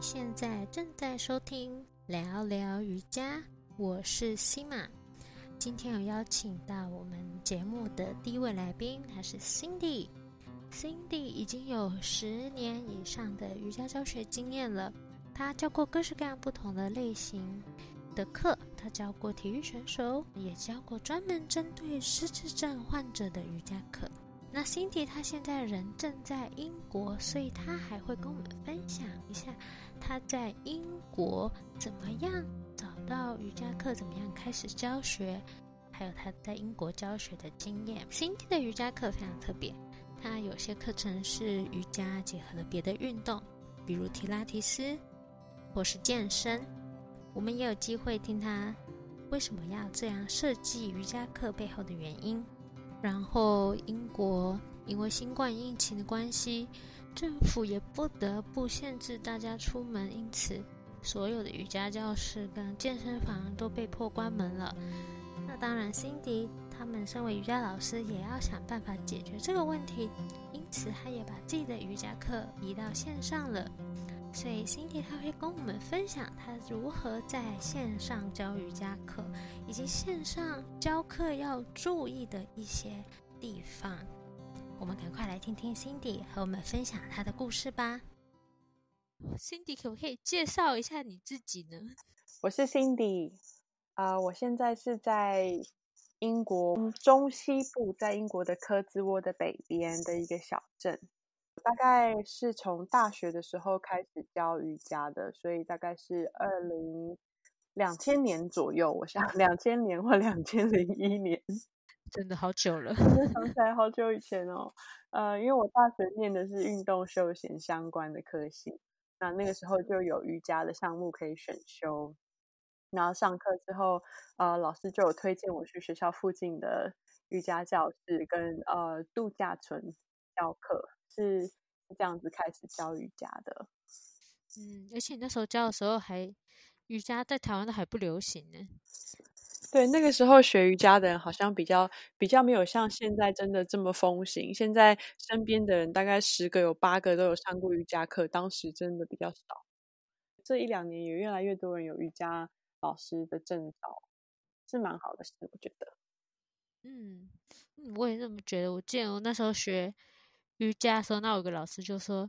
现在正在收听聊聊瑜伽，我是西玛。今天有邀请到我们节目的第一位来宾，他是 Cindy。Cindy 已经有十年以上的瑜伽教学经验了，他教过各式各样不同的类型的课，他教过体育选手，也教过专门针对失智症患者的瑜伽课。那 Cindy 她现在人正在英国，所以她还会跟我们分享一下她在英国怎么样找到瑜伽课，怎么样开始教学，还有她在英国教学的经验。Cindy 的瑜伽课非常特别，它有些课程是瑜伽结合了别的运动，比如提拉提斯或是健身。我们也有机会听她为什么要这样设计瑜伽课背后的原因。然后，英国因为新冠疫情的关系，政府也不得不限制大家出门，因此所有的瑜伽教室跟健身房都被迫关门了。那当然辛迪他们身为瑜伽老师，也要想办法解决这个问题，因此他也把自己的瑜伽课移到线上了。所以，Cindy 他会跟我们分享他如何在线上教瑜伽课，以及线上教课要注意的一些地方。我们赶快来听听 Cindy 和我们分享他的故事吧。Cindy 可不可以介绍一下你自己呢？我是 Cindy，啊，我现在是在英国中西部，在英国的科兹沃的北边的一个小镇。大概是从大学的时候开始教瑜伽的，所以大概是二零两千年左右，我想两千年或两千零一年，真的好久了，想起来好久以前哦。呃，因为我大学念的是运动休闲相关的科系，那那个时候就有瑜伽的项目可以选修。然后上课之后，呃，老师就有推荐我去学校附近的瑜伽教室跟呃度假村教课。是这样子开始教瑜伽的，嗯，而且你那时候教的时候还瑜伽在台湾都还不流行呢。对，那个时候学瑜伽的人好像比较比较没有像现在真的这么风行。现在身边的人大概十个有八个都有上过瑜伽课，当时真的比较少。这一两年也越来越多人有瑜伽老师的证照，是蛮好的事，我觉得。嗯，我也这么觉得。我记得我那时候学。瑜伽的时候，那有个老师就说：“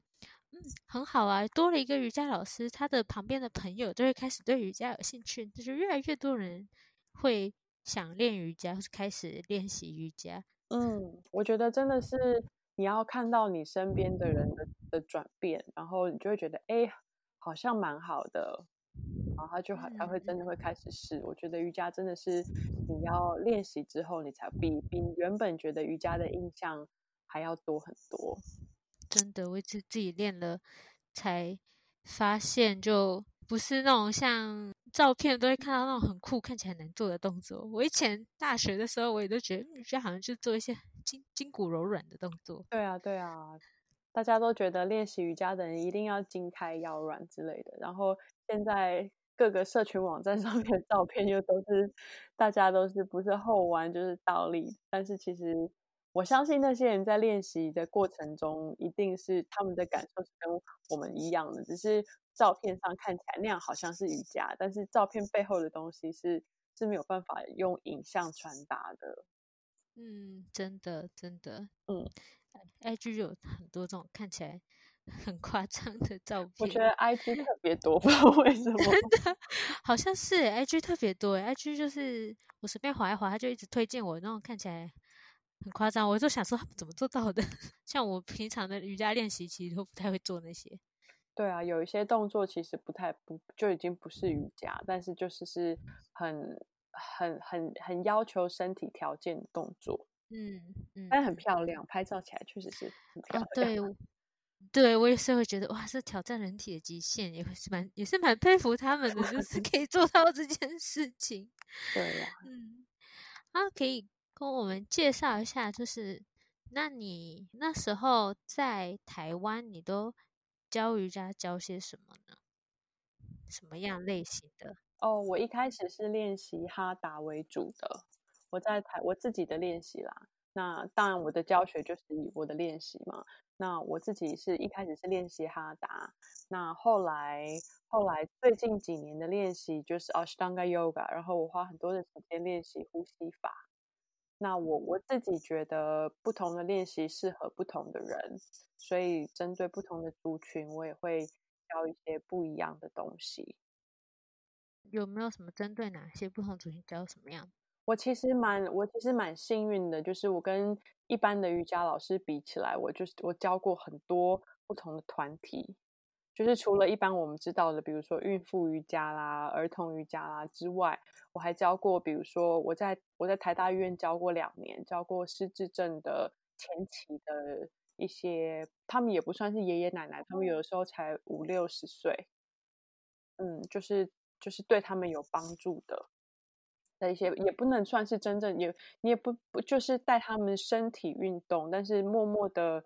嗯，很好啊，多了一个瑜伽老师，他的旁边的朋友就会开始对瑜伽有兴趣，就是越来越多人会想练瑜伽，或是开始练习瑜伽。”嗯，我觉得真的是你要看到你身边的人的的转变，然后你就会觉得，哎，好像蛮好的，然后他就他会真的会开始试。我觉得瑜伽真的是你要练习之后，你才比比原本觉得瑜伽的印象。还要多很多，真的，我自自己练了，才发现就不是那种像照片都会看到那种很酷、看起来难做的动作。我以前大学的时候，我也都觉得瑜伽好像就做一些筋筋骨柔软的动作。对啊，对啊，大家都觉得练习瑜伽的人一定要筋开腰软之类的。然后现在各个社群网站 上面的照片又都是大家都是不是后弯就是倒立，但是其实。我相信那些人在练习的过程中，一定是他们的感受是跟我们一样的，只是照片上看起来那样好像是瑜伽，但是照片背后的东西是是没有办法用影像传达的。嗯，真的，真的，嗯，IG 有很多这种看起来很夸张的照片。我觉得 IG 特别多，不知道为什么，真的好像是 IG 特别多，IG 就是我随便划一划，他就一直推荐我那种看起来。很夸张，我就想说怎么做到的？像我平常的瑜伽练习，其实都不太会做那些。对啊，有一些动作其实不太不就已经不是瑜伽，但是就是是很很很很要求身体条件的动作。嗯嗯，但很漂亮，拍照起来确实是很漂亮。对，对我也是会觉得哇，是挑战人体的极限，也是蛮也是蛮佩服他们的，就是可以做到这件事情。对呀，嗯，啊，可以。跟我们介绍一下，就是那你那时候在台湾，你都教瑜伽教些什么呢？什么样类型的？哦，我一开始是练习哈达为主的，我在台我自己的练习啦。那当然，我的教学就是以我的练习嘛。那我自己是一开始是练习哈达，那后来后来最近几年的练习就是 Ashtanga Yoga，然后我花很多的时间练习呼吸法。那我我自己觉得不同的练习适合不同的人，所以针对不同的族群，我也会教一些不一样的东西。有没有什么针对哪些不同族群教什么样？我其实蛮我其实蛮幸运的，就是我跟一般的瑜伽老师比起来，我就是我教过很多不同的团体。就是除了一般我们知道的，比如说孕妇瑜伽啦、儿童瑜伽啦之外，我还教过，比如说我在我在台大医院教过两年，教过失智症的前期的一些，他们也不算是爷爷奶奶，他们有的时候才五六十岁，嗯，就是就是对他们有帮助的的一些，也不能算是真正也你也不不就是带他们身体运动，但是默默的。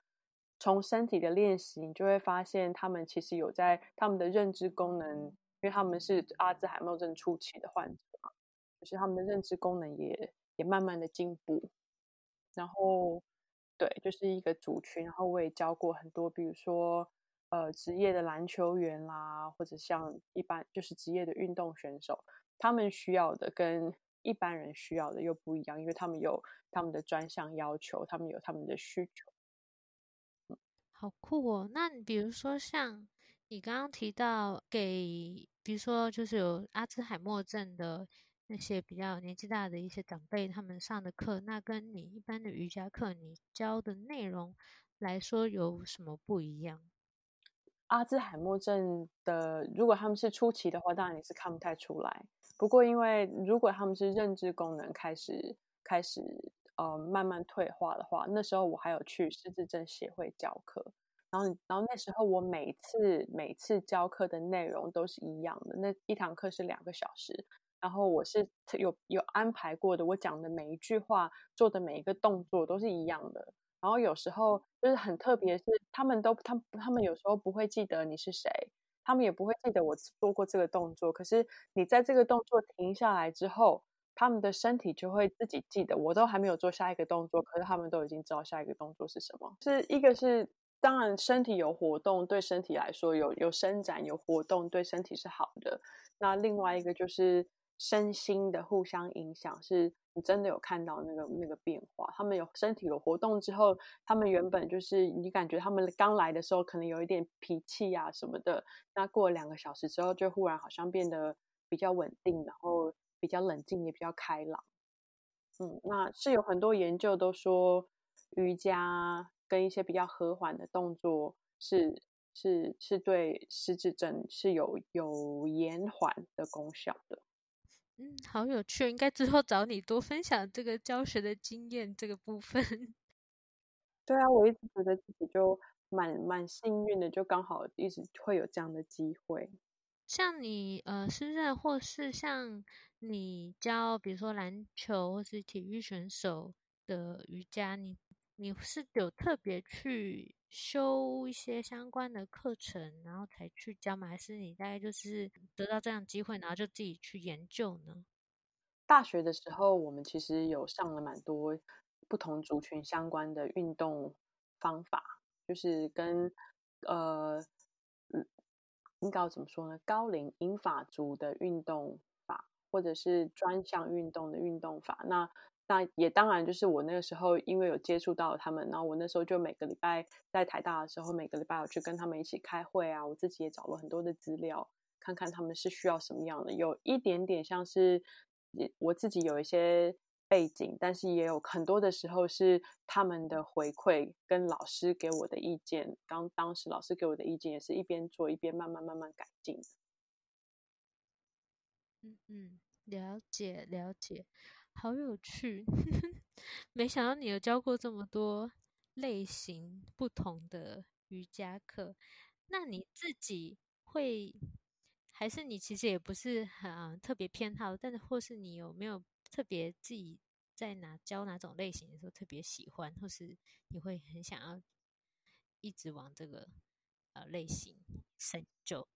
从身体的练习，你就会发现他们其实有在他们的认知功能，因为他们是阿兹海默症初期的患者嘛，就是他们的认知功能也也慢慢的进步。然后，对，就是一个族群。然后我也教过很多，比如说呃职业的篮球员啦，或者像一般就是职业的运动选手，他们需要的跟一般人需要的又不一样，因为他们有他们的专项要求，他们有他们的需求。好酷哦！那你比如说像你刚刚提到给，比如说就是有阿兹海默症的那些比较年纪大的一些长辈，他们上的课，那跟你一般的瑜伽课你教的内容来说有什么不一样？阿兹海默症的，如果他们是初期的话，当然你是看不太出来。不过因为如果他们是认知功能开始开始。呃，慢慢退化的话，那时候我还有去失智症协会教课，然后，然后那时候我每次每次教课的内容都是一样的，那一堂课是两个小时，然后我是有有安排过的，我讲的每一句话，做的每一个动作都是一样的，然后有时候就是很特别，是他们都他他们有时候不会记得你是谁，他们也不会记得我做过这个动作，可是你在这个动作停下来之后。他们的身体就会自己记得，我都还没有做下一个动作，可是他们都已经知道下一个动作是什么。是一个是，当然身体有活动，对身体来说有有伸展有活动，对身体是好的。那另外一个就是身心的互相影响，是你真的有看到那个那个变化。他们有身体有活动之后，他们原本就是你感觉他们刚来的时候可能有一点脾气啊什么的，那过了两个小时之后，就忽然好像变得比较稳定，然后。比较冷静，也比较开朗。嗯，那是有很多研究都说，瑜伽跟一些比较和缓的动作是是是对失智症是有有延缓的功效的。嗯，好有趣，应该之后找你多分享这个教学的经验这个部分。对啊，我一直觉得自己就蛮蛮幸运的，就刚好一直会有这样的机会。像你呃，是任或是像你教，比如说篮球或是体育选手的瑜伽，你你是有特别去修一些相关的课程，然后才去教吗？还是你大概就是得到这样机会，然后就自己去研究呢？大学的时候，我们其实有上了蛮多不同族群相关的运动方法，就是跟呃。应该怎么说呢？高龄英法族的运动，或者是专项运动的运动法，那那也当然就是我那个时候因为有接触到他们，然后我那时候就每个礼拜在台大的时候，每个礼拜我去跟他们一起开会啊，我自己也找了很多的资料，看看他们是需要什么样的，有一点点像是我自己有一些。背景，但是也有很多的时候是他们的回馈跟老师给我的意见。刚当时老师给我的意见也是一边做一边慢慢慢慢改进。嗯嗯，了解了解，好有趣。没想到你有教过这么多类型不同的瑜伽课，那你自己会还是你其实也不是很特别偏好，但是或是你有没有？特别自己在哪教哪种类型的时候特别喜欢，或是你会很想要一直往这个呃类型深究。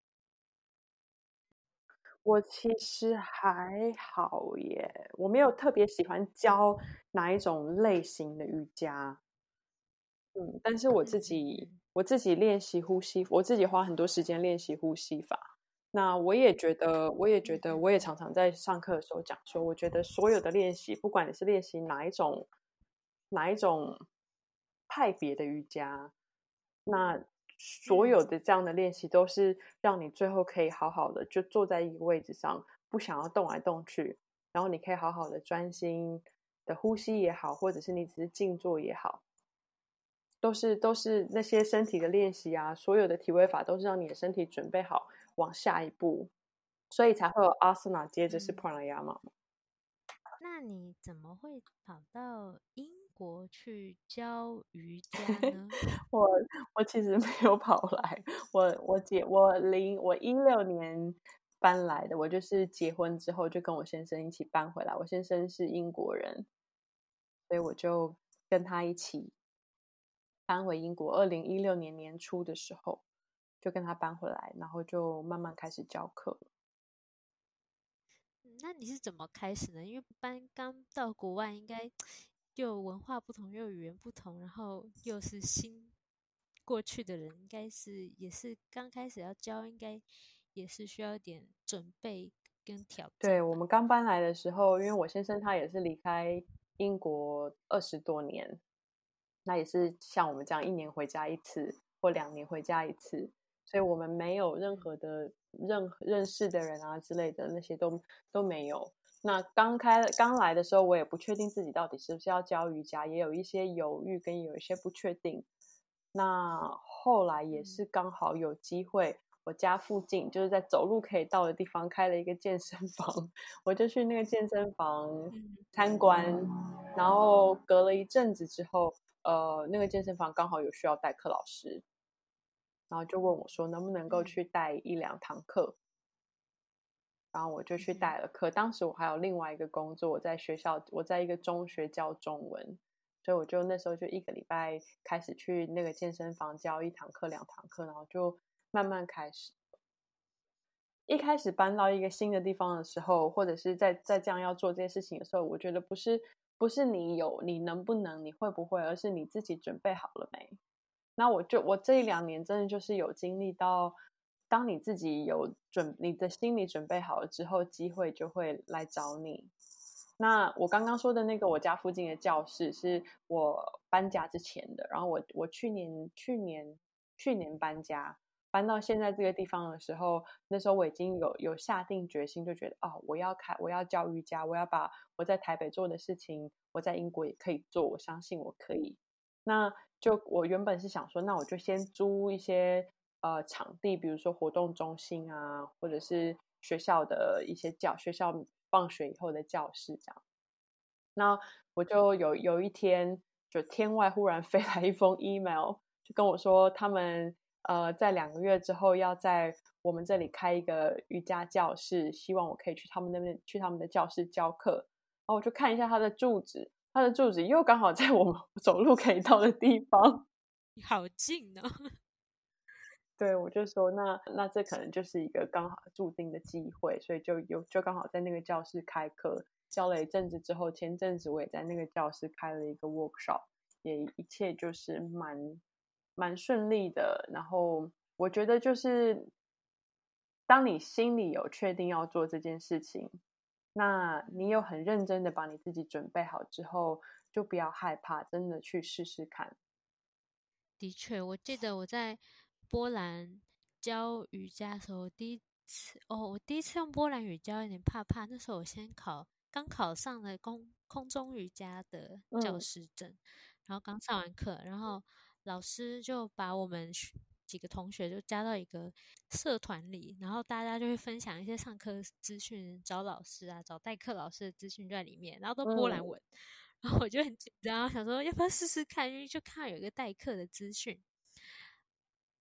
我其实还好耶，我没有特别喜欢教哪一种类型的瑜伽。嗯，但是我自己我自己练习呼吸，我自己花很多时间练习呼吸法。那我也觉得，我也觉得，我也常常在上课的时候讲说，我觉得所有的练习，不管你是练习哪一种哪一种派别的瑜伽，那所有的这样的练习都是让你最后可以好好的就坐在一个位置上，不想要动来动去，然后你可以好好的专心的呼吸也好，或者是你只是静坐也好，都是都是那些身体的练习啊，所有的体位法都是让你的身体准备好。往下一步，所以才会有阿斯纳，接着是 pranayama。那你怎么会跑到英国去教瑜 伽呢？我我其实没有跑来，我我姐我零我一六年搬来的，我就是结婚之后就跟我先生一起搬回来。我先生是英国人，所以我就跟他一起搬回英国。二零一六年年初的时候。就跟他搬回来，然后就慢慢开始教课。那你是怎么开始呢？因为搬刚到国外，应该又文化不同，又语言不同，然后又是新过去的人，应该是也是刚开始要教，应该也是需要一点准备跟挑。对我们刚搬来的时候，因为我先生他也是离开英国二十多年，那也是像我们这样一年回家一次，或两年回家一次。所以我们没有任何的任认识的人啊之类的那些都都没有。那刚开刚来的时候，我也不确定自己到底是不是要教瑜伽，也有一些犹豫跟有一些不确定。那后来也是刚好有机会，我家附近就是在走路可以到的地方开了一个健身房，我就去那个健身房参观。然后隔了一阵子之后，呃，那个健身房刚好有需要代课老师。然后就问我说：“能不能够去带一两堂课？”然后我就去带了课。当时我还有另外一个工作，我在学校，我在一个中学教中文，所以我就那时候就一个礼拜开始去那个健身房教一堂课、两堂课，然后就慢慢开始。一开始搬到一个新的地方的时候，或者是在在这样要做这些事情的时候，我觉得不是不是你有你能不能你会不会，而是你自己准备好了没。那我就我这一两年真的就是有经历到，当你自己有准，你的心理准备好了之后，机会就会来找你。那我刚刚说的那个我家附近的教室是我搬家之前的，然后我我去年去年去年搬家搬到现在这个地方的时候，那时候我已经有有下定决心，就觉得哦，我要开我要教瑜伽，我要把我在台北做的事情，我在英国也可以做，我相信我可以。那就我原本是想说，那我就先租一些呃场地，比如说活动中心啊，或者是学校的一些教学校放学以后的教室这样。那我就有有一天，就天外忽然 飞来一封 email，就跟我说他们呃在两个月之后要在我们这里开一个瑜伽教室，希望我可以去他们那边去他们的教室教课。然后我就看一下他的住址。他的住址又刚好在我们 走路可以到的地方，好近哦。对，我就说那那这可能就是一个刚好注定的机会，所以就有就刚好在那个教室开课，教了一阵子之后，前阵子我也在那个教室开了一个 workshop，也一切就是蛮蛮顺利的。然后我觉得就是当你心里有确定要做这件事情。那你有很认真的把你自己准备好之后，就不要害怕，真的去试试看。的确，我记得我在波兰教瑜伽的时候，第一次哦，我第一次用波兰语教有点怕怕。那时候我先考，刚考上了空空中瑜伽的教师证，然后刚上完课，然后老师就把我们。几个同学就加到一个社团里，然后大家就会分享一些上课资讯，找老师啊，找代课老师的资讯在里面，然后都波兰文，然后我就很紧张，想说要不要试试看，因为就看到有一个代课的资讯。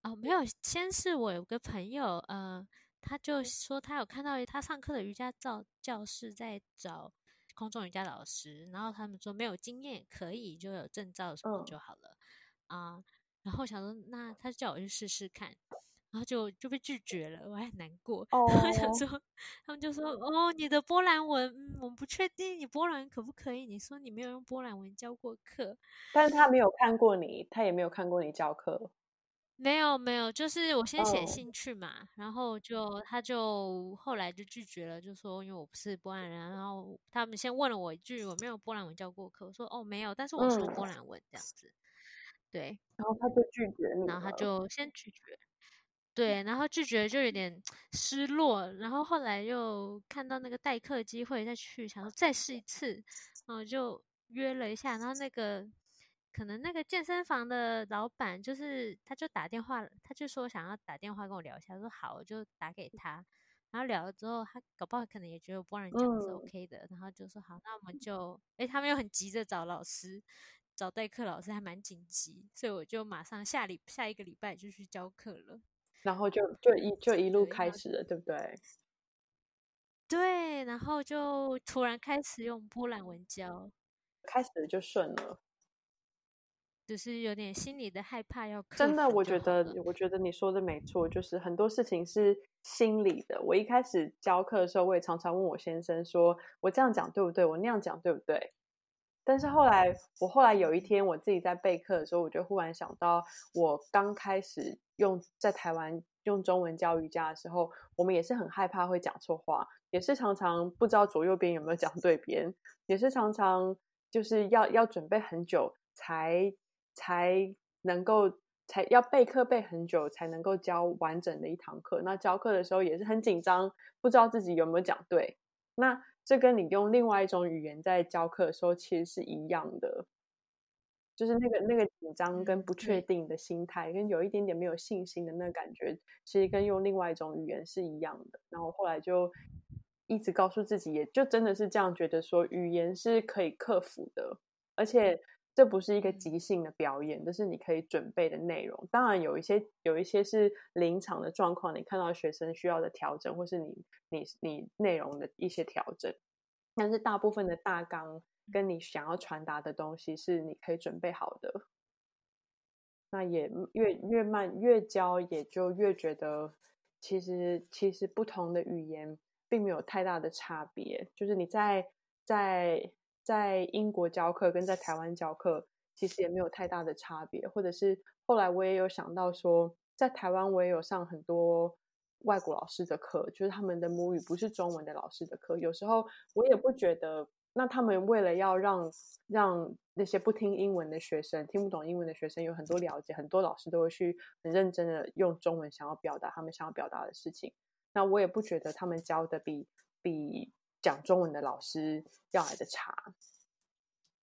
哦，没有，先是我有个朋友，呃，他就说他有看到他上课的瑜伽教教室在找空中瑜伽老师，然后他们说没有经验可以，就有证照什么就好了啊。然后想说，那他叫我去试试看，然后就就被拒绝了，我还很难过。哦我想说，他们就说：“哦，你的波兰文，嗯，我们不确定你波兰文可不可以。你说你没有用波兰文教过课，但是他没有看过你，他也没有看过你教课。没有没有，就是我先写哦。信去嘛，然后就他就后来就拒绝了，就说因为我不是波兰人啊，然后他们先问了我一句，我没有波兰文教过课，我说哦没有，但是我说嗯。波兰文这样子，对，然后他就拒绝你然后他就先拒绝，对，然后拒绝就有点失落，然后后来又看到那个代课机会再去，想说再试一次，然后就约了一下，然后那个可能那个健身房的老板就是他就打电话，他就说想要打电话跟我聊一下，说好，我就打给他。然后聊了之后，他搞不好可能也觉得我波兰讲的是嗯 OK 的，然后就说好，那我们就，诶，他们又很急着找老师，找代课老师还蛮紧急，所以我就马上下礼下一个礼拜就去教课了。然后就 就一就一路开始了，对不对？对，然后就突然开始用波兰文教，开始就顺了。就是有点心里的害怕要真的，我觉得，我觉得你说的没错，就是很多事情是心理的。我一开始教课的时候，我也常常问我先生说：“我这样讲对不对？我那样讲对不对？”但是后来，我后来有一天我自己在备课的时候，我就忽然想到，我刚开始用在台湾用中文教瑜伽的时候，我们也是很害怕会讲错话，也是常常不知道左右边有没有讲对边，也是常常就是要要准备很久才才能够才要备课备很久才能够教完整的一堂课。那教课的时候也是很紧张，不知道自己有没有讲对。那这跟你用另外一种语言在教课的时候其实是一样的，就是那个那个紧张跟嗯不确定的心态，跟有一点点没有信心的那个感觉，其实跟用另外一种语言是一样的。然后后来就一直告诉自己，也就真的是这样觉得说，语言是可以克服的，而且这不是一个即兴的表演，这是你可以准备的内容。当然有一些有一些是临场的状况，你看到学生需要的调整，或是你你你内容的一些调整，但是大部分的大纲跟你想要传达的东西是你可以准备好的。那也越越慢越教，也就越觉得其实其实不同的语言并没有太大的差别。就是你在在在英国教课跟在台湾教课，其实也没有太大的差别。或者是后来我也有想到说，在台湾我也有上很多外国老师的课，就是他们的母语不是中文的老师的课。有时候我也不觉得，那他们为了要让让那些不听英文的学生、听不懂英文的学生有很多了解，很多老师都会去很认真的用中文想要表达他们想要表达的事情。那我也不觉得他们教的比比讲中文的老师要来的差。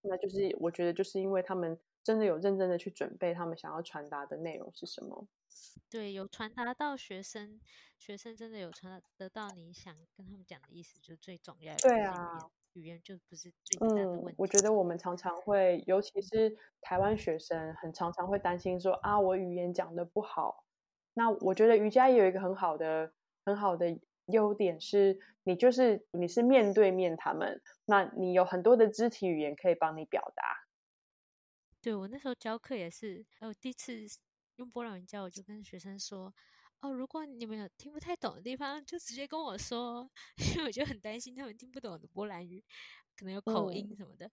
那就是我觉得，就是因为他们真的有认真的去准备他们想要传达的内容是什么。对，有传达到学生，学生真的有传达得到你想跟他们讲的意思，就最重要的。对语啊言语言就不是最大的嗯问，题。我觉得我们常常会，尤其是台湾学生，很常常会担心说啊，我语言讲的不好。那我觉得瑜伽也有一个很好的、很好的优点是，你就是你是面对面他们，那你有很多的肢体语言可以帮你表达。对我那时候教课也是，呃，我第一次用波兰文教，我就跟学生说，哦，如果你们有听不太懂的地方，就直接跟我说，因为我就很担心他们听不懂我的波兰语，可能有口嗯音什么的，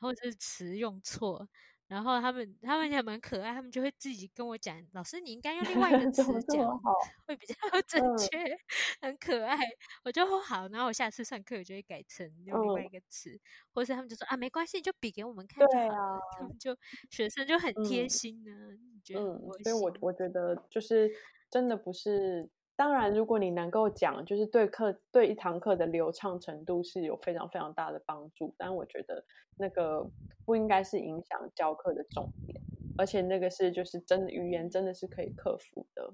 或者是词用错。然后他们他们也蛮可爱，他们就会自己跟我讲，老师你应该用另外一个 词讲？会比较 正嗯确，很可爱。我就说好，然后我下次上课我就会改成用另外嗯一个词，或是他们就说啊没关系，你就比给我们看就好了。啊，他们就学生就很贴嗯心呢、你觉得嗯，所以我。我觉得就是真的不是，当然如果你能够讲，就是对课对一堂课的流畅程度是有非常非常大的帮助，但我觉得那个不应该是影响教课的重点，而且那个是就是真的语言真的是可以克服的。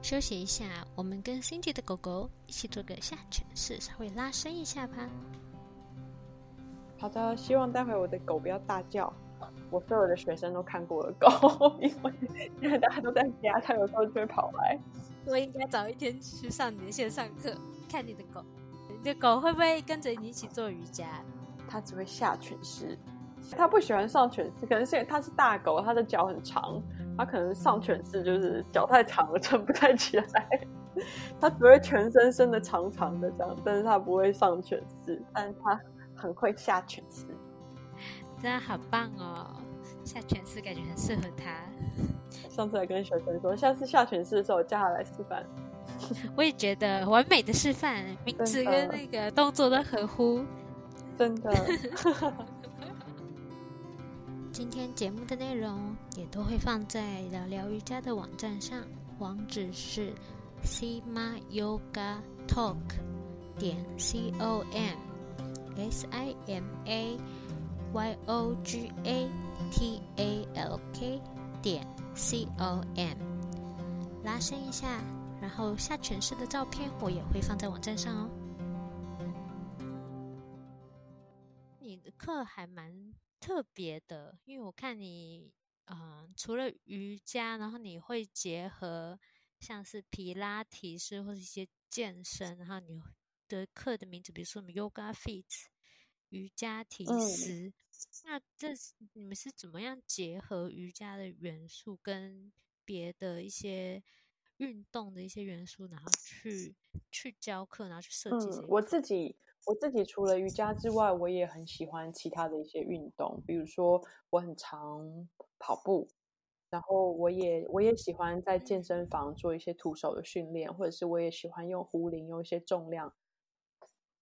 休息一下，我们跟 Cindy 的狗狗一起做个下犬式，稍微拉伸一下吧。好的，希望待会我的狗不要大叫。我所有的学生都看过我的狗，因为 因为大家都在家，它有时候就会跑来。我应该早一天去上你的线上课，看你的狗，你的狗会不会跟着你一起做瑜伽？它只会下犬式，它不喜欢上犬式，可能是因为它是大狗，它的脚很长，它可能上犬式就是脚太长了，撑不太起来。它只会全身伸的长长的这样，但是它不会上犬式，但是它很会下犬式。真的好棒哦！下犬式感觉很适合他。上次还跟学生说，下次下犬式的时候叫他来示范。我也觉得完美的示范，名字跟那个动作都合乎。真的。今天节目的内容也都会放在聊聊瑜伽的网站上，网址是 sima yoga talk 点 c o m s i m a y o g a t a l k 点 c o m 拉伸一下，然后下犬式的照片我也会放在网站上哦。你的课还蛮特别的，因为我看你，嗯，除了瑜伽，然后你会结合像是皮拉提式或者一些健身，然后你的课的名字，比如说什么 Yoga Fit。瑜伽体式，那这你们是怎么样结合瑜伽的元素跟别的一些运动的一些元素，然后去去教课，然后去设计？嗯，我自己我自己除了瑜伽之外，我也很喜欢其他的一些运动，比如说我很常跑步，然后我也我也喜欢在健身房做一些徒手的训练，或者是我也喜欢用壶铃用一些重量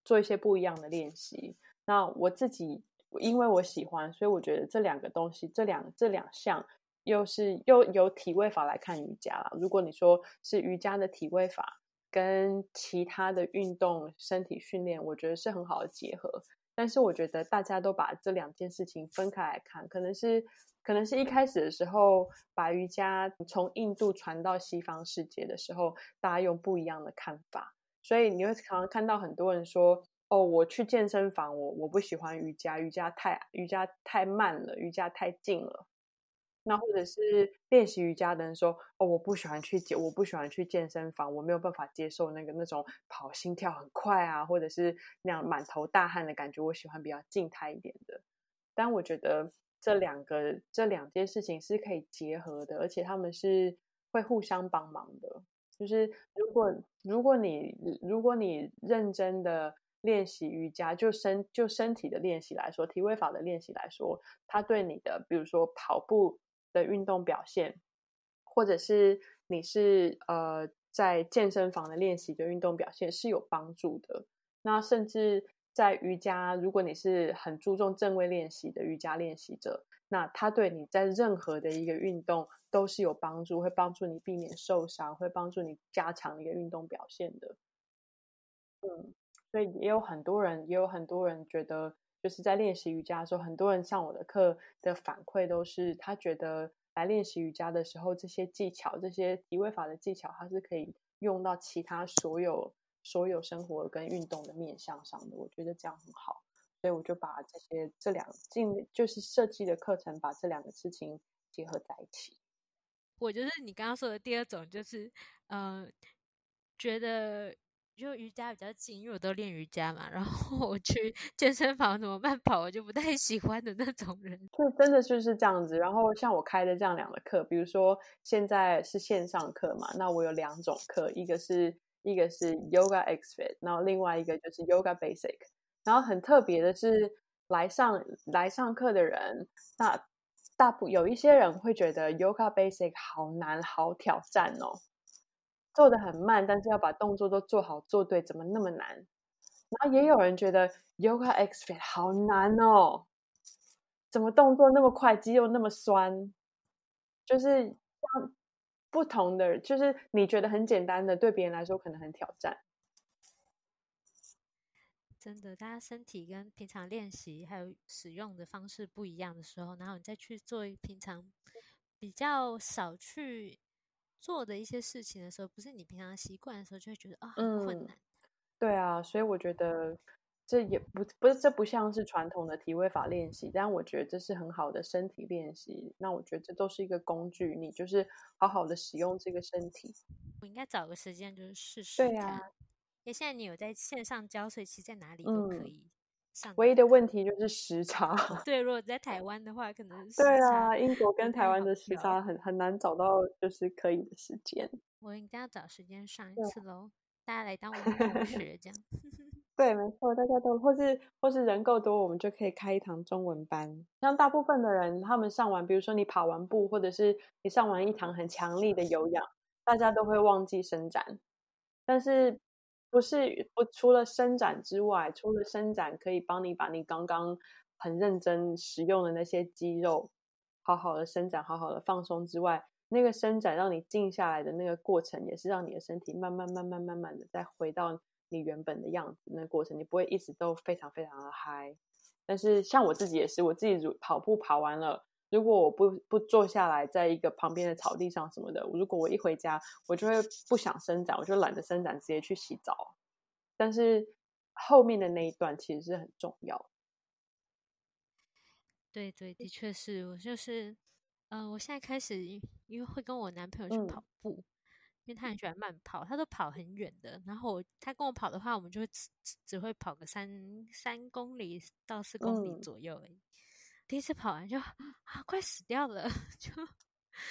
做一些不一样的练习。那我自己，因为我喜欢，所以我觉得这两个东西，这两这两项，又是又有体位法来看瑜伽了。如果你说是瑜伽的体位法跟其他的运动身体训练，我觉得是很好的结合。但是我觉得大家都把这两件事情分开来看，可能是可能是一开始的时候把瑜伽从印度传到西方世界的时候，大家用不一样的看法，所以你会常常看到很多人说。哦，我去健身房，我我不喜欢瑜伽，瑜伽太瑜伽太慢了，瑜伽太近了。那或者是练习瑜伽的人说，哦，我不喜欢去健，我不喜欢去健身房，我没有办法接受那个那种跑心跳很快啊，或者是那样满头大汗的感觉，我喜欢比较静态一点的。但我觉得这两个这两件事情是可以结合的，而且他们是会互相帮忙的。就是如果如果你如果你认真的。练习瑜伽，就身就身体的练习来说，体位法的练习来说，它对你的，比如说跑步的运动表现，或者是你是呃在健身房的练习的运动表现是有帮助的。那甚至在瑜伽，如果你是很注重正位练习的瑜伽练习者，那它对你在任何的一个运动都是有帮助，会帮助你避免受伤，会帮助你加强一个运动表现的。嗯。所以也有很多人，也有很多人觉得，就是在练习瑜伽的时候，很多人上我的课的反馈都是，他觉得来练习瑜伽的时候，这些技巧、这些体位法的技巧，它是可以用到其他所有所有生活跟运动的面向上的。我觉得这样很好，所以我就把这些这两进就是设计的课程，把这两个事情结合在一起。我就是你刚刚说的第二种，就是嗯，觉得。就瑜伽比较近，因为我都练瑜伽嘛。然后我去健身房怎么慢跑，我就不太喜欢的那种人。就真的就是这样子。然后像我开的这样两个课，比如说现在是线上课嘛，那我有两种课，一个是一个是 Yoga Expert，然后另外一个就是 Yoga Basic。然后很特别的是，来上来上课的人，那大部有一些人会觉得 Yoga Basic 好难，好挑战哦。做的很慢，但是要把动作都做好做对，怎么那么难？然后也有人觉得 Yoga X Fit 好难哦，怎么动作那么快，肌肉那么酸？就是像不同的，就是你觉得很简单的，对别人来说可能很挑战。真的，大家身体跟平常练习还有使用的方式不一样的时候，然后你再去做平常比较少去。做的一些事情的时候，不是你平常习惯的时候，就会觉得啊很困难。对啊，所以我觉得这也不不是这不像是传统的体位法练习，但我觉得这是很好的身体练习。那我觉得这都是一个工具，你就是好好的使用这个身体。我应该找个时间就是试试。对啊，因为现在你有在线上教，所以其实在哪里都可以。上。唯一的问题就是时差。对，如果在台湾的话，可能对啊，英国跟台湾的时差很很难找到就是可以的时间。我一定要找时间上一次喽，大家来当我的同 学这样。对，没错，大家都或是或是人够多，我们就可以开一堂中文班。像大部分的人，他们上完，比如说你跑完步，或者是你上完一堂很强力的有氧，大家都会忘记伸展。但是不是不除了伸展之外，除了伸展可以帮你把你刚刚很认真使用的那些肌肉好好的伸展，好好的放松之外，那个伸展让你静下来的那个过程，也是让你的身体慢慢慢慢慢慢的再回到。你原本的样子，那过程你不会一直都非常非常的嗨。但是像我自己也是，我自己如跑步跑完了，如果我不不坐下来，在一个旁边的草地上什么的，如果我一回家，我就会不想伸展，我就懒得伸展，直接去洗澡。但是后面的那一段其实是很重要。对对，的确是我就是，嗯，我现在开始因为会跟我男朋友去跑步。因为他很喜欢慢跑，他都跑很远的。然后他跟我跑的话，我们就会只只会跑个三三公里到四公里左右。第一次跑完就啊，快死掉了，就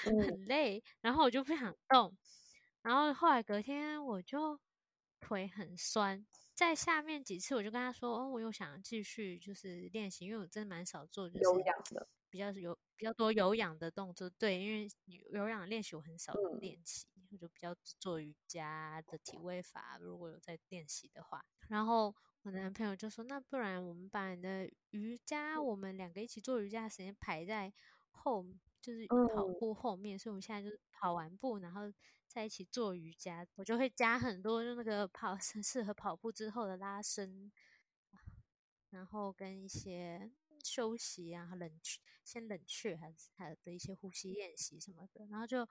很累。然后我就不想动。然后后来隔天我就腿很酸，在下面几次我就跟他说：“哦，我又想继续就是练习，因为我真的蛮少做就是有氧的，比较有比较多有氧的动作。对，因为有氧练习我很少练习。”我就比较做瑜伽的体位法，如果有在练习的话。然后我男朋友就说：“那不然我们把你的瑜伽，我们两个一起做瑜伽的时间排在后，就是跑步后面。所以我们现在就是跑完步，然后在一起做瑜伽。我就会加很多，就那个跑适合跑步之后的拉伸，然后跟一些休息啊、冷却、先冷却，还是还有的一些呼吸练习什么的。然后就。”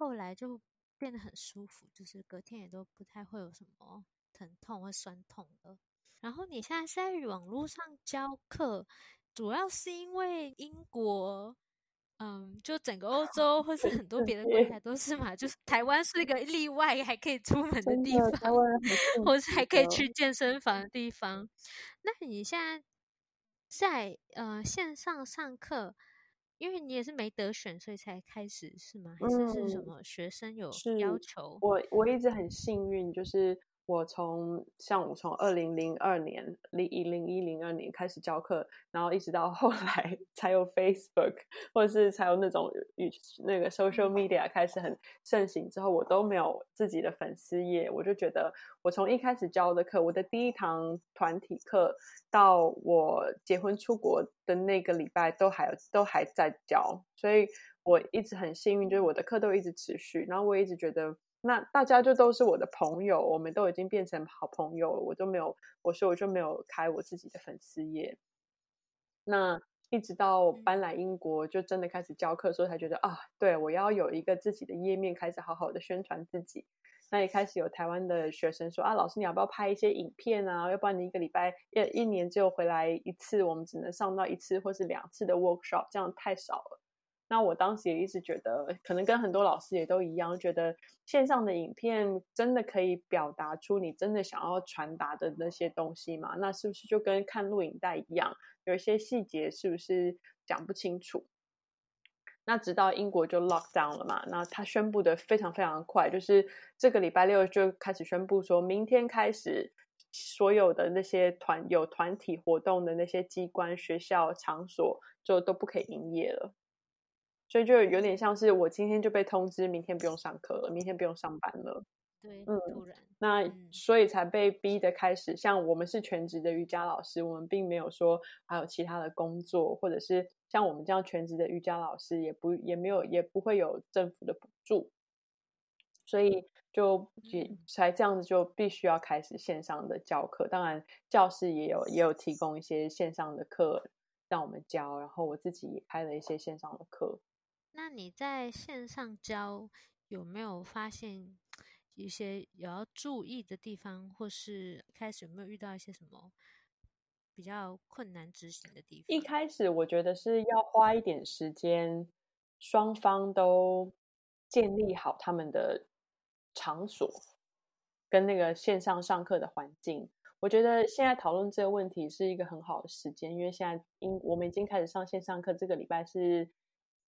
后来就变得很舒服，就是隔天也都不太会有什么疼痛或酸痛了。然后你现在是在网络上教课，主要是因为英国，嗯，就整个欧洲或是很多别的国家都是嘛，就是台湾是一个例外，还可以出门的地方，或是还可以去健身房的地方。那你现在在呃线上上课？因为你也是没得选，所以才开始是吗？还是是什么学生有要求？我我一直很幸运，就是。我从像我从二零零二年零一零一零二年开始教课，然后一直到后来 才有 Facebook，或者是才有那种与那个 social media 开始很盛行之后，我都没有自己的粉丝页。我就觉得，我从一开始教的课，我的第一堂团体课到我结婚出国的那个礼拜，都还有都还在教，所以我一直很幸运，就是我的课都一直持续。然后我一直觉得。那大家就都是我的朋友，我们都已经变成好朋友了。我都没有，我说我就没有开我自己的粉丝页。那一直到搬来英国，就真的开始教课的时候，才觉得啊，对我要有一个自己的页面，开始好好的宣传自己。那也开始有台湾的学生说啊，老师你要不要拍一些影片啊？要不然你一个礼拜一一年只有回来一次，我们只能上到一次或是两次的 workshop，这样太少了。那我当时也一直觉得，可能跟很多老师也都一样，觉得线上的影片真的可以表达出你真的想要传达的那些东西吗？那是不是就跟看录影带一样，有一些细节是不是讲不清楚？那直到英国就 lock down 了嘛，那他宣布的非常非常快，就是这个礼拜六就开始宣布，说明天开始，所有的那些团有团体活动的那些机关、学校、场所就都不可以营业了。所以就有点像是我今天就被通知，明天不用上课了，明天不用上班了。对，嗯，突然，那所以才被逼的开始。像我们是全职的瑜伽老师，我们并没有说还有其他的工作，或者是像我们这样全职的瑜伽老师，也不也没有也不会有政府的补助，所以就才这样子就必须要开始线上的教课。当然，教室也有也有提供一些线上的课让我们教，然后我自己也开了一些线上的课。那你在线上教有没有发现一些有要注意的地方，或是开始有没有遇到一些什么比较困难执行的地方？一开始我觉得是要花一点时间，双方都建立好他们的场所跟那个线上上课的环境。我觉得现在讨论这个问题是一个很好的时间，因为现在因我们已经开始上线上课，这个礼拜是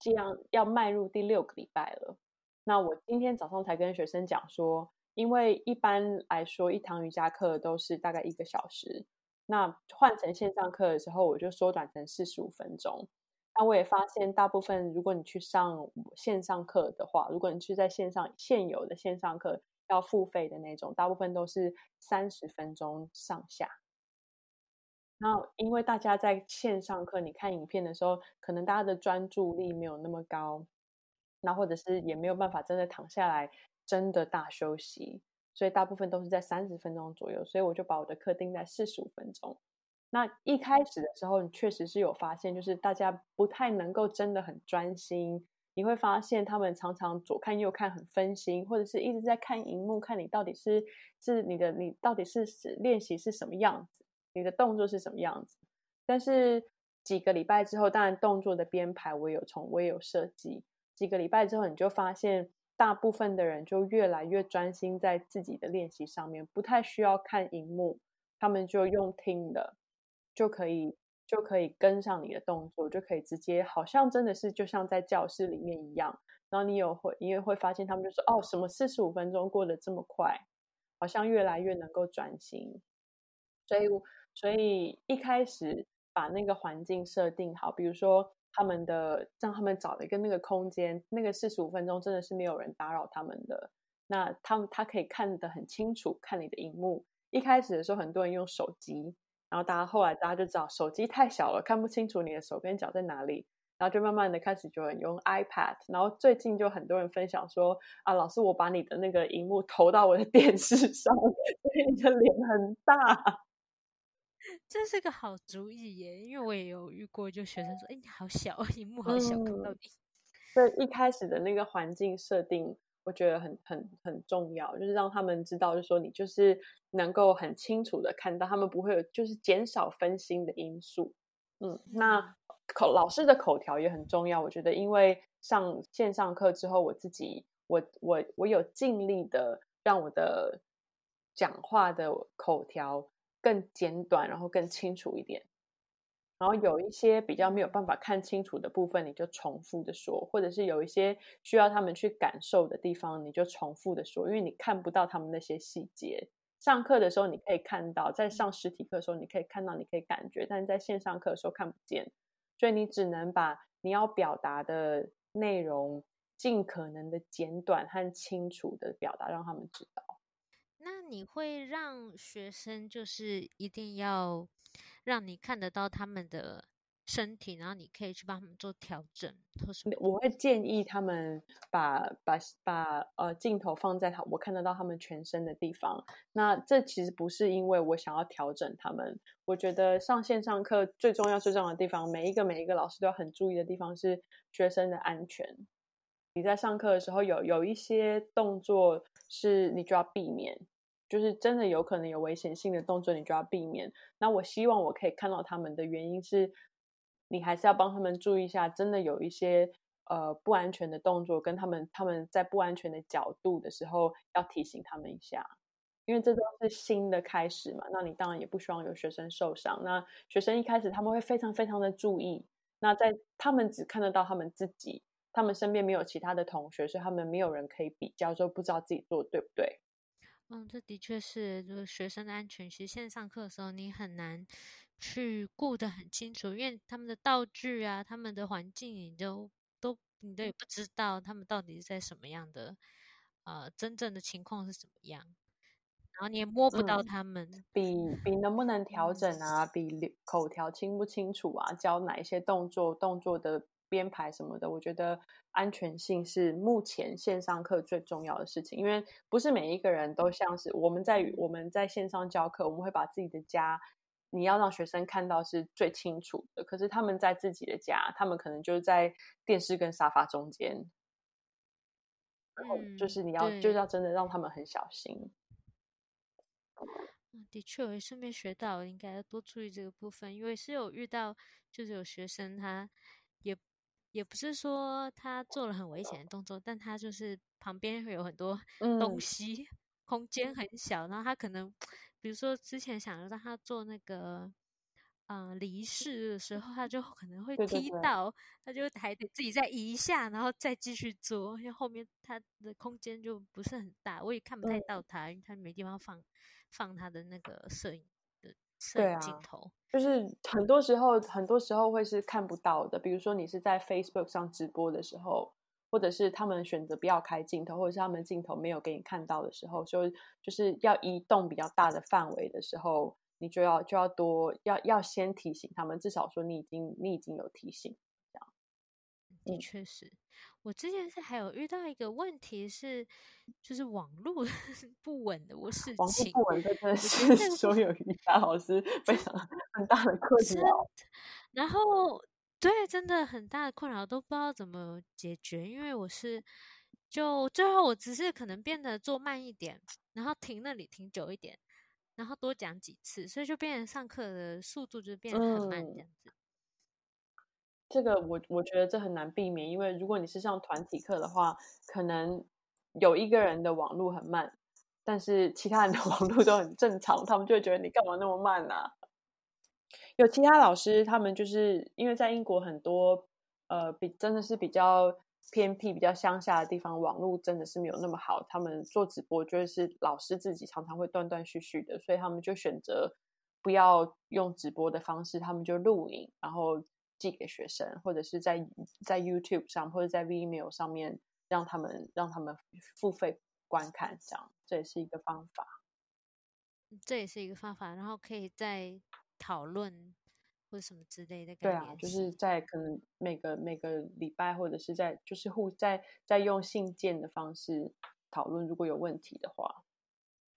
这样要迈入第六个礼拜了。那我今天早上才跟学生讲说，因为一般来说一堂瑜伽课都是大概一个小时，那换成线上课的时候，我就缩短成四十五分钟。那我也发现，大部分如果你去上线上课的话，如果你去在线上现有的线上课要付费的那种，大部分都是三十分钟上下。那因为大家在线上课，你看影片的时候，可能大家的专注力没有那么高，那或者是也没有办法真的躺下来真的大休息，所以大部分都是在三十分钟左右。所以我就把我的课定在四十五分钟。那一开始的时候，你确实是有发现，就是大家不太能够真的很专心。你会发现他们常常左看右看，很分心，或者是一直在看荧幕，看你到底是是你的你到底是练习是什么样子，你的动作是什么样子。但是几个礼拜之后，当然动作的编排我有从我也有设计。几个礼拜之后，你就发现大部分的人就越来越专心在自己的练习上面，不太需要看荧幕，他们就用听的。就可以就可以跟上你的动作，就可以直接好像真的是就像在教室里面一样。然后你有会，你也会发现他们就说：“哦，什么四十五分钟过得这么快，好像越来越能够转型。”所以我，所以一开始把那个环境设定好，比如说他们的让他们找了一个那个空间，那个四十五分钟真的是没有人打扰他们的。那他们他可以看得很清楚，看你的荧幕。一开始的时候，很多人用手机。然后大家后来大家就知道手机太小了，看不清楚你的手跟脚在哪里，然后就慢慢的开始就很用 iPad。然后最近就很多人分享说啊，老师我把你的那个荧幕投到我的 电视上，所以你的脸很大。这是个好主意耶，因为我也有遇过，就学生说，哎，你好小，荧幕好小，看到底。所以一开始的那个环境设定。我觉得很很很重要，就是让他们知道，就是说你就是能够很清楚的看到，他们不会有就是减少分心的因素。嗯，那口老师的口条也很重要。我觉得，因为上线上课之后，我自己我我我有尽力的让我的讲话的口条更简短，然后更清楚一点。然后有一些比较没有办法看清楚的部分，你就重复的说，或者是有一些需要他们去感受的地方，你就重复的说，因为你看不到他们那些细节。上课的时候你可以看到，在上实体课的时候你可以看到，你可以感觉，但是在线上课的时候看不见，所以你只能把你要表达的内容尽可能的简短和清楚的表达，让他们知道。那你会让学生就是一定要？让你看得到他们的身体，然后你可以去帮他们做调整。我会建议他们把把把呃镜头放在他我看得到他们全身的地方。那这其实不是因为我想要调整他们。我觉得上线上课最重要最重要的地方，每一个每一个老师都要很注意的地方是学生的安全。你在上课的时候有有一些动作是你就要避免。就是真的有可能有危险性的动作，你就要避免。那我希望我可以看到他们的原因是，你还是要帮他们注意一下，真的有一些呃不安全的动作，跟他们他们在不安全的角度的时候，要提醒他们一下，因为这都是新的开始嘛。那你当然也不希望有学生受伤。那学生一开始他们会非常非常的注意，那在他们只看得到他们自己，他们身边没有其他的同学，所以他们没有人可以比较，就不知道自己做对不对。嗯，这的确是，就是学生的安全。其实线上课的时候，你很难去顾得很清楚，因为他们的道具啊，他们的环境，你都都你都也不知道他们到底是在什么样的，呃，真正的情况是怎么样，然后你也摸不到他们。比比能不能调整啊，比口条清不清楚啊，教哪一些动作，动作的。编排什么的，我觉得安全性是目前线上课最重要的事情，因为不是每一个人都像是我们在我们在线上教课，我们会把自己的家，你要让学生看到是最清楚的，可是他们在自己的家，他们可能就是在电视跟沙发中间，然后就是你要就是要真的让他们很小心。的确，我顺便学到应该要多注意这个部分，因为是有遇到就是有学生他也。也不是说他做了很危险的动作，但他就是旁边会有很多 东西，空间很小，然后他可能比如说之前想让他做那个。嗯，离世的时候，他就可能会踢到，他就还得自己再移一下，然后再继续做，因为后面他的空间就不是很大，我也看不太到他，因为他没地方放放他的那个摄影的摄影镜头。就是很多时候，很多时候会是看不到的。比如说你是在 Facebook 上直播的时候，或者是他们选择不要开镜头，或者是他们镜头没有给你看到的时候，就就是要移动比较大的范围的时候。你就要就要多要要先提醒他们，至少说你已经你已经有提醒，这样。的确是，我之前是还有遇到一个问题是，就是网络 不稳的我事情。网络不稳真的是所有瑜伽老师非常很大的困扰。然后对，真的很大的困扰，都不知道怎么解决。因为我是就最后我只是可能变得做慢一点，然后停那里停久一点。然后多讲几次，所以就变成上课的速度就变得很慢这样子。这个我我觉得这很难避免，因为如果你是上团体课的话，可能有一个人的网络很慢，但是其他人的 网络都很正常，他们就会觉得你干嘛那么慢呢？有其他老师，他们就是因为在英国很多呃比真的是比较。偏僻、比较乡下的地方，网络真的是没有那么好。他们做直播，就是老师自己常常会断断续续的，所以他们就选择不要用直播的方式，他们就录影，然后寄给学生，或者是在在 YouTube 上或者在 Vimeo 上面让他们让他们付费观看，这样这也是一个方法。这也是一个方法，然后可以再讨论。或者什么之类的，对啊，就是在可能每个每个礼拜，或者是在就是互在在用信件的方式讨论，如果有问题的话，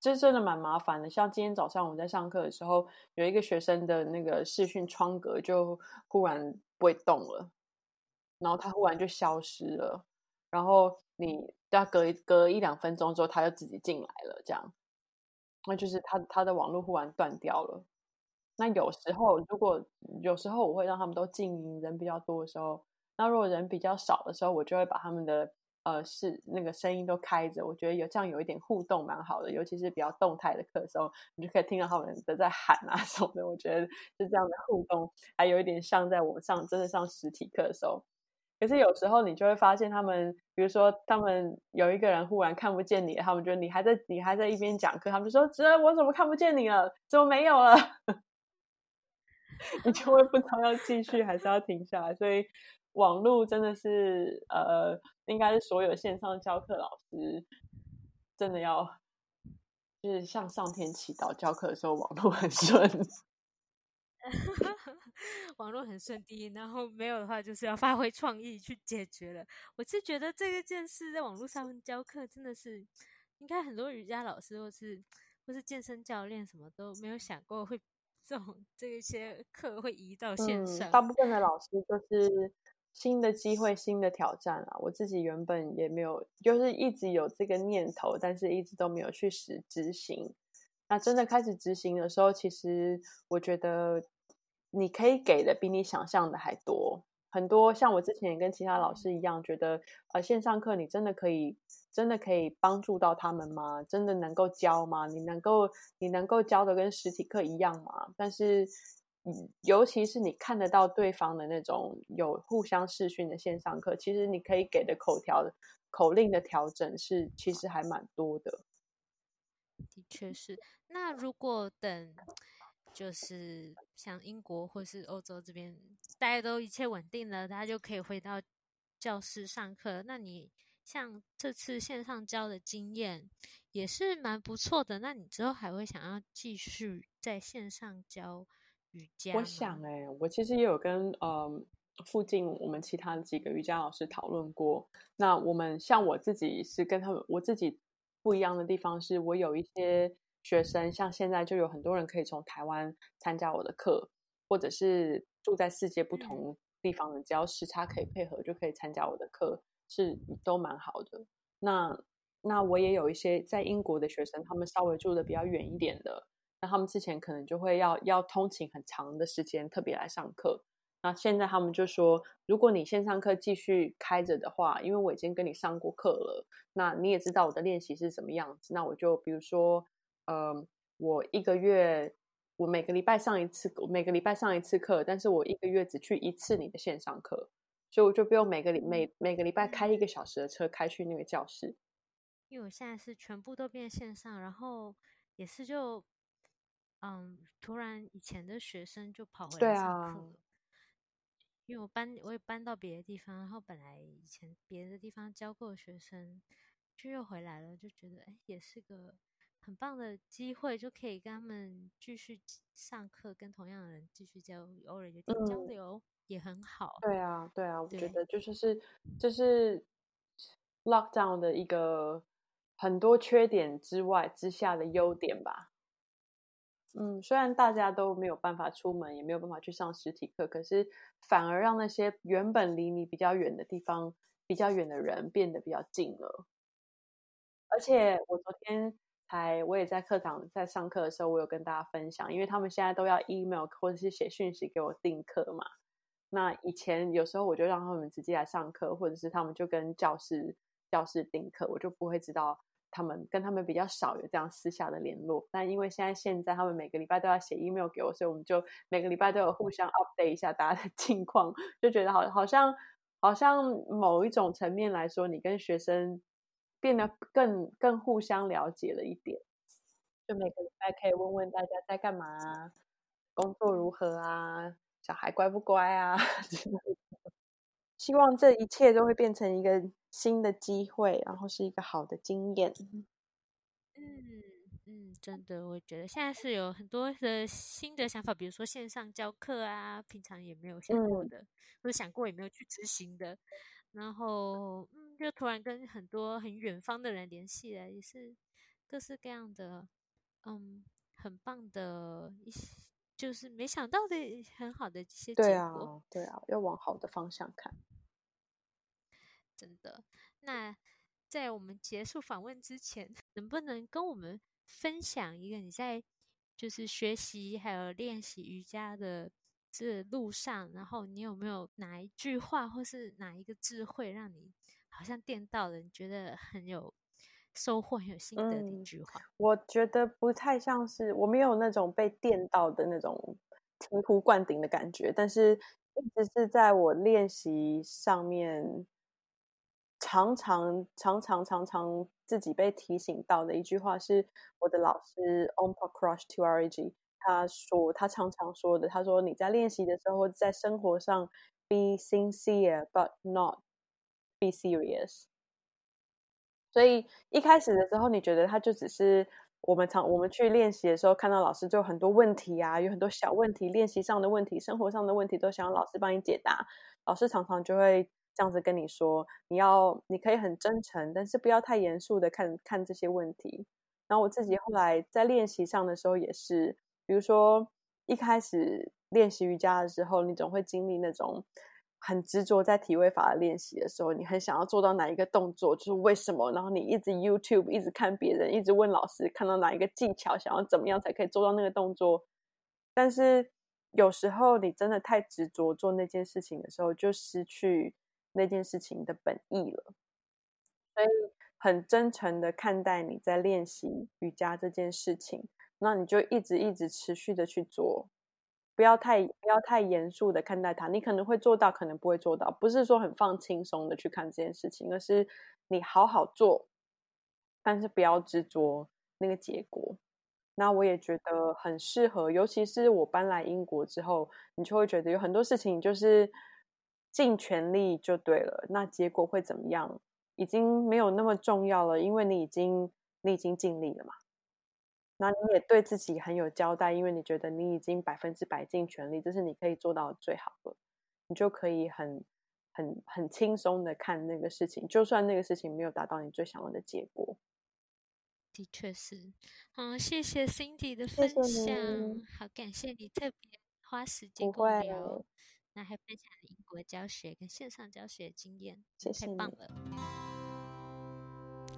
这真的蛮麻烦的。像今天早上我们在上课的时候，有一个学生的那个视讯窗格就忽然不会动了，然后他忽然就消失了，然后你要隔一隔一两分钟之后，他就自己进来了，这样，那就是他他的网络忽然断掉了。那有时候，如果有时候我会让他们都静音，人比较多的时候，那如果人比较少的时候，我就会把他们的呃是那个声音都开着。我觉得有这样有一点互动蛮好的，尤其是比较动态的课的时候，你就可以听到他们的在喊啊什么的。我觉得是这样的互动，还有一点像在我上真的上实体课的时候。可是有时候你就会发现，他们比如说他们有一个人忽然看不见你，他们觉得你还在你还在一边讲课，他们就说：“这我怎么看不见你了？怎么没有了？” 你就会不知道要继续还是要停下来，所以网络真的是呃，应该是所有线上教课老师真的要就是向上天祈祷，教课的时候网络很顺，网络很顺利，然后没有的话就是要发挥创意去解决了。我是觉得这个件事在网络上教课真的是应该很多瑜伽老师或是或是健身教练什么都没有想过会。这种这些课会移到线上，大部分的老师就是新的机会、新的挑战啊。我自己原本也没有，就是一直有这个念头，但是一直都没有去实执行。那真的开始执行的时候，其实我觉得你可以给的比你想象的还多。很多像我之前也跟其他老师一样，觉得呃线上课你真的可以，真的可以帮助到他们吗？真的能够教吗？你能够你能够教的跟实体课一样吗？但是，尤其是你看得到对方的那种有互相视讯的线上课，其实你可以给的口条口令的调整是其实还蛮多的。的确是。那如果等。就是像英国或是欧洲这边，大家都一切稳定了，大家就可以回到教室上课。那你像这次线上教的经验也是蛮不错的。那你之后还会想要继续在线上教瑜伽？我想，哎，我其实也有跟呃附近我们其他几个瑜伽老师讨论过。那我们像我自己是跟他们，我自己不一样的地方是我有一些。学生像现在就有很多人可以从台湾参加我的课，或者是住在世界不同地方的，只要时差可以配合，就可以参加我的课，是都蛮好的。那那我也有一些在英国的学生，他们稍微住的比较远一点的，那他们之前可能就会要要通勤很长的时间，特别来上课。那现在他们就说，如果你线上课继续开着的话，因为我已经跟你上过课了，那你也知道我的练习是什么样子，那我就比如说。呃，我一个月我每个礼拜上一次，每个礼拜上一次课，但是我一个月只去一次你的线上课，所以我就不用每个礼每每个礼拜开一个小时的车开去那个教室。因为我现在是全部都变线上，然后也是就，嗯，突然以前的学生就跑回来上课，因为我搬我也搬到别的地方，然后本来以前别的地方教过的学生就又回来了，就觉得哎，也是个很棒的机会，就可以跟他们继续上课，跟同样的人继续交偶尔有点交流也很好。对啊，对啊，我觉得就是是就是 lockdown 的一个。很多缺点之外之下的优点吧，嗯，虽然大家都没有办法出门，也没有办法去上实体课，可是反而让那些原本离你比较远的地方、比较远的人变得比较近了。而且我昨天才，我也在课堂在上课的时候，我有跟大家分享，因为他们现在都要 email 或者是写讯息给我订课嘛。那以前有时候我就让他们直接来上课，或者是他们就跟教室。教室订课，我就不会知道他们跟他们比较少有这样私下的联络。但因为现在现在他们每个礼拜都要写 email 给我，所以我们就每个礼拜都有互相 update 一下大家的 近况，就觉得好好像好像某一种层面来说，你跟学生变得更更互相了解了一点。就每个礼拜可以问问大家在干嘛，工作如何啊，小孩乖不乖啊？希望这一切都会变成一个。新的机会，然后是一个好的经验。嗯嗯，真的，我觉得现在是有很多的新的想法，比如说线上教课啊，平常也没有想过的，或者想过也没有去执行的。然后，嗯，就突然跟很多很远方的人联系了，也是各式各样的，嗯，很棒的一些，就是没想到的很好的一些结果。对啊，要往好的方向看。真的，那在我们结束访问之前，能不能跟我们分享一个你在就是学习还有练习瑜伽的这路上，然后你有没有哪一句话或是哪一个智慧，让你好像电到了，你觉得很有收获、很有心得的一句话？我觉得不太像是我没有那种被电到的那种醍醐灌顶的感觉，但是一直是在我练习上面。常常常常常常自己被提醒到的一句话是我的老师 Ompa Crush to R A G 他说他常常说的，他说你在练习的时候，在生活上 be sincere but not be serious。所以一开始的时候，你觉得他就只是我们常我们去练习的时候，看到老师就很多问题啊，有很多小问题，练习上的问题，生活上的问题，都想要老师帮你解答。老师常常就会。这样子跟你说，你要你可以很真诚，但是不要太严肃的看看这些问题。然后我自己后来在练习上的时候也是，比如说一开始练习瑜伽的时候，你总会经历那种很执着在体位法的练习的时候，你很想要做到哪一个动作，就是为什么？然后你一直 YouTube 一直看别人，一直问老师看到哪一个技巧，想要怎么样才可以做到那个动作。但是有时候你真的太执着做那件事情的时候，就失去。那件事情的本意了，所以很真诚的看待你在练习瑜伽这件事情，那你就一直一直持续的去做，不要太不要太严肃的看待它。你可能会做到，可能不会做到，不是说很放轻松的去看这件事情，而是你好好做，但是不要执着那个结果。那我也觉得很适合，尤其是我搬来英国之后，你就会觉得有很多事情就是。尽全力就对了，那结果会怎么样，已经没有那么重要了，因为你已经你已经尽力了嘛。那你也对自己很有交代，因为你觉得你已经百分之百尽全力，这是你可以做到最好的，你就可以很很很轻松的看那个事情，就算那个事情没有达到你最想要的结果。的确是，嗯，谢谢 Cindy 的分享，好感谢你特别花时间跟我聊。那还分享了英国教学跟线上教学经验，太棒了！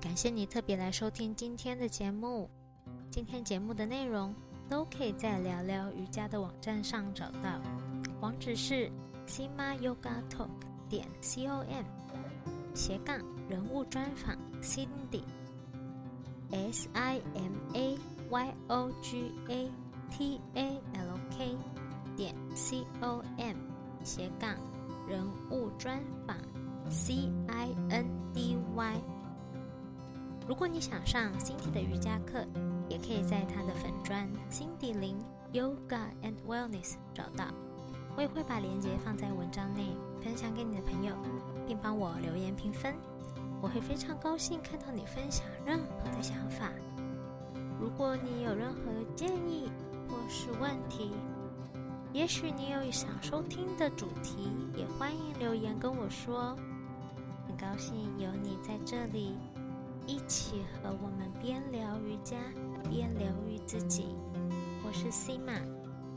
感谢你特别来收听今天的节目。今天节目的内容都可以在聊聊瑜伽的网站上找到，网址是 sima yoga talk 点 com 斜杠人物专访 Cindy S I M A y o g a t a l k 点 c o m 斜杠人物专访 c i n d y。如果你想上 Cindy 的瑜伽课，也可以在她的粉砖 Cindy 林 Yoga and Wellness 找到。我也会把链接放在文章内，分享给你的朋友，并帮我留言评分。我会非常高兴看到你分享任何的想法。如果你有任何建议或是问题，也许你有想收听的主题，也欢迎留言跟我说。很高兴有你在这里，一起和我们边聊瑜伽边疗愈自己。我是西玛，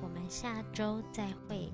我们下周再会。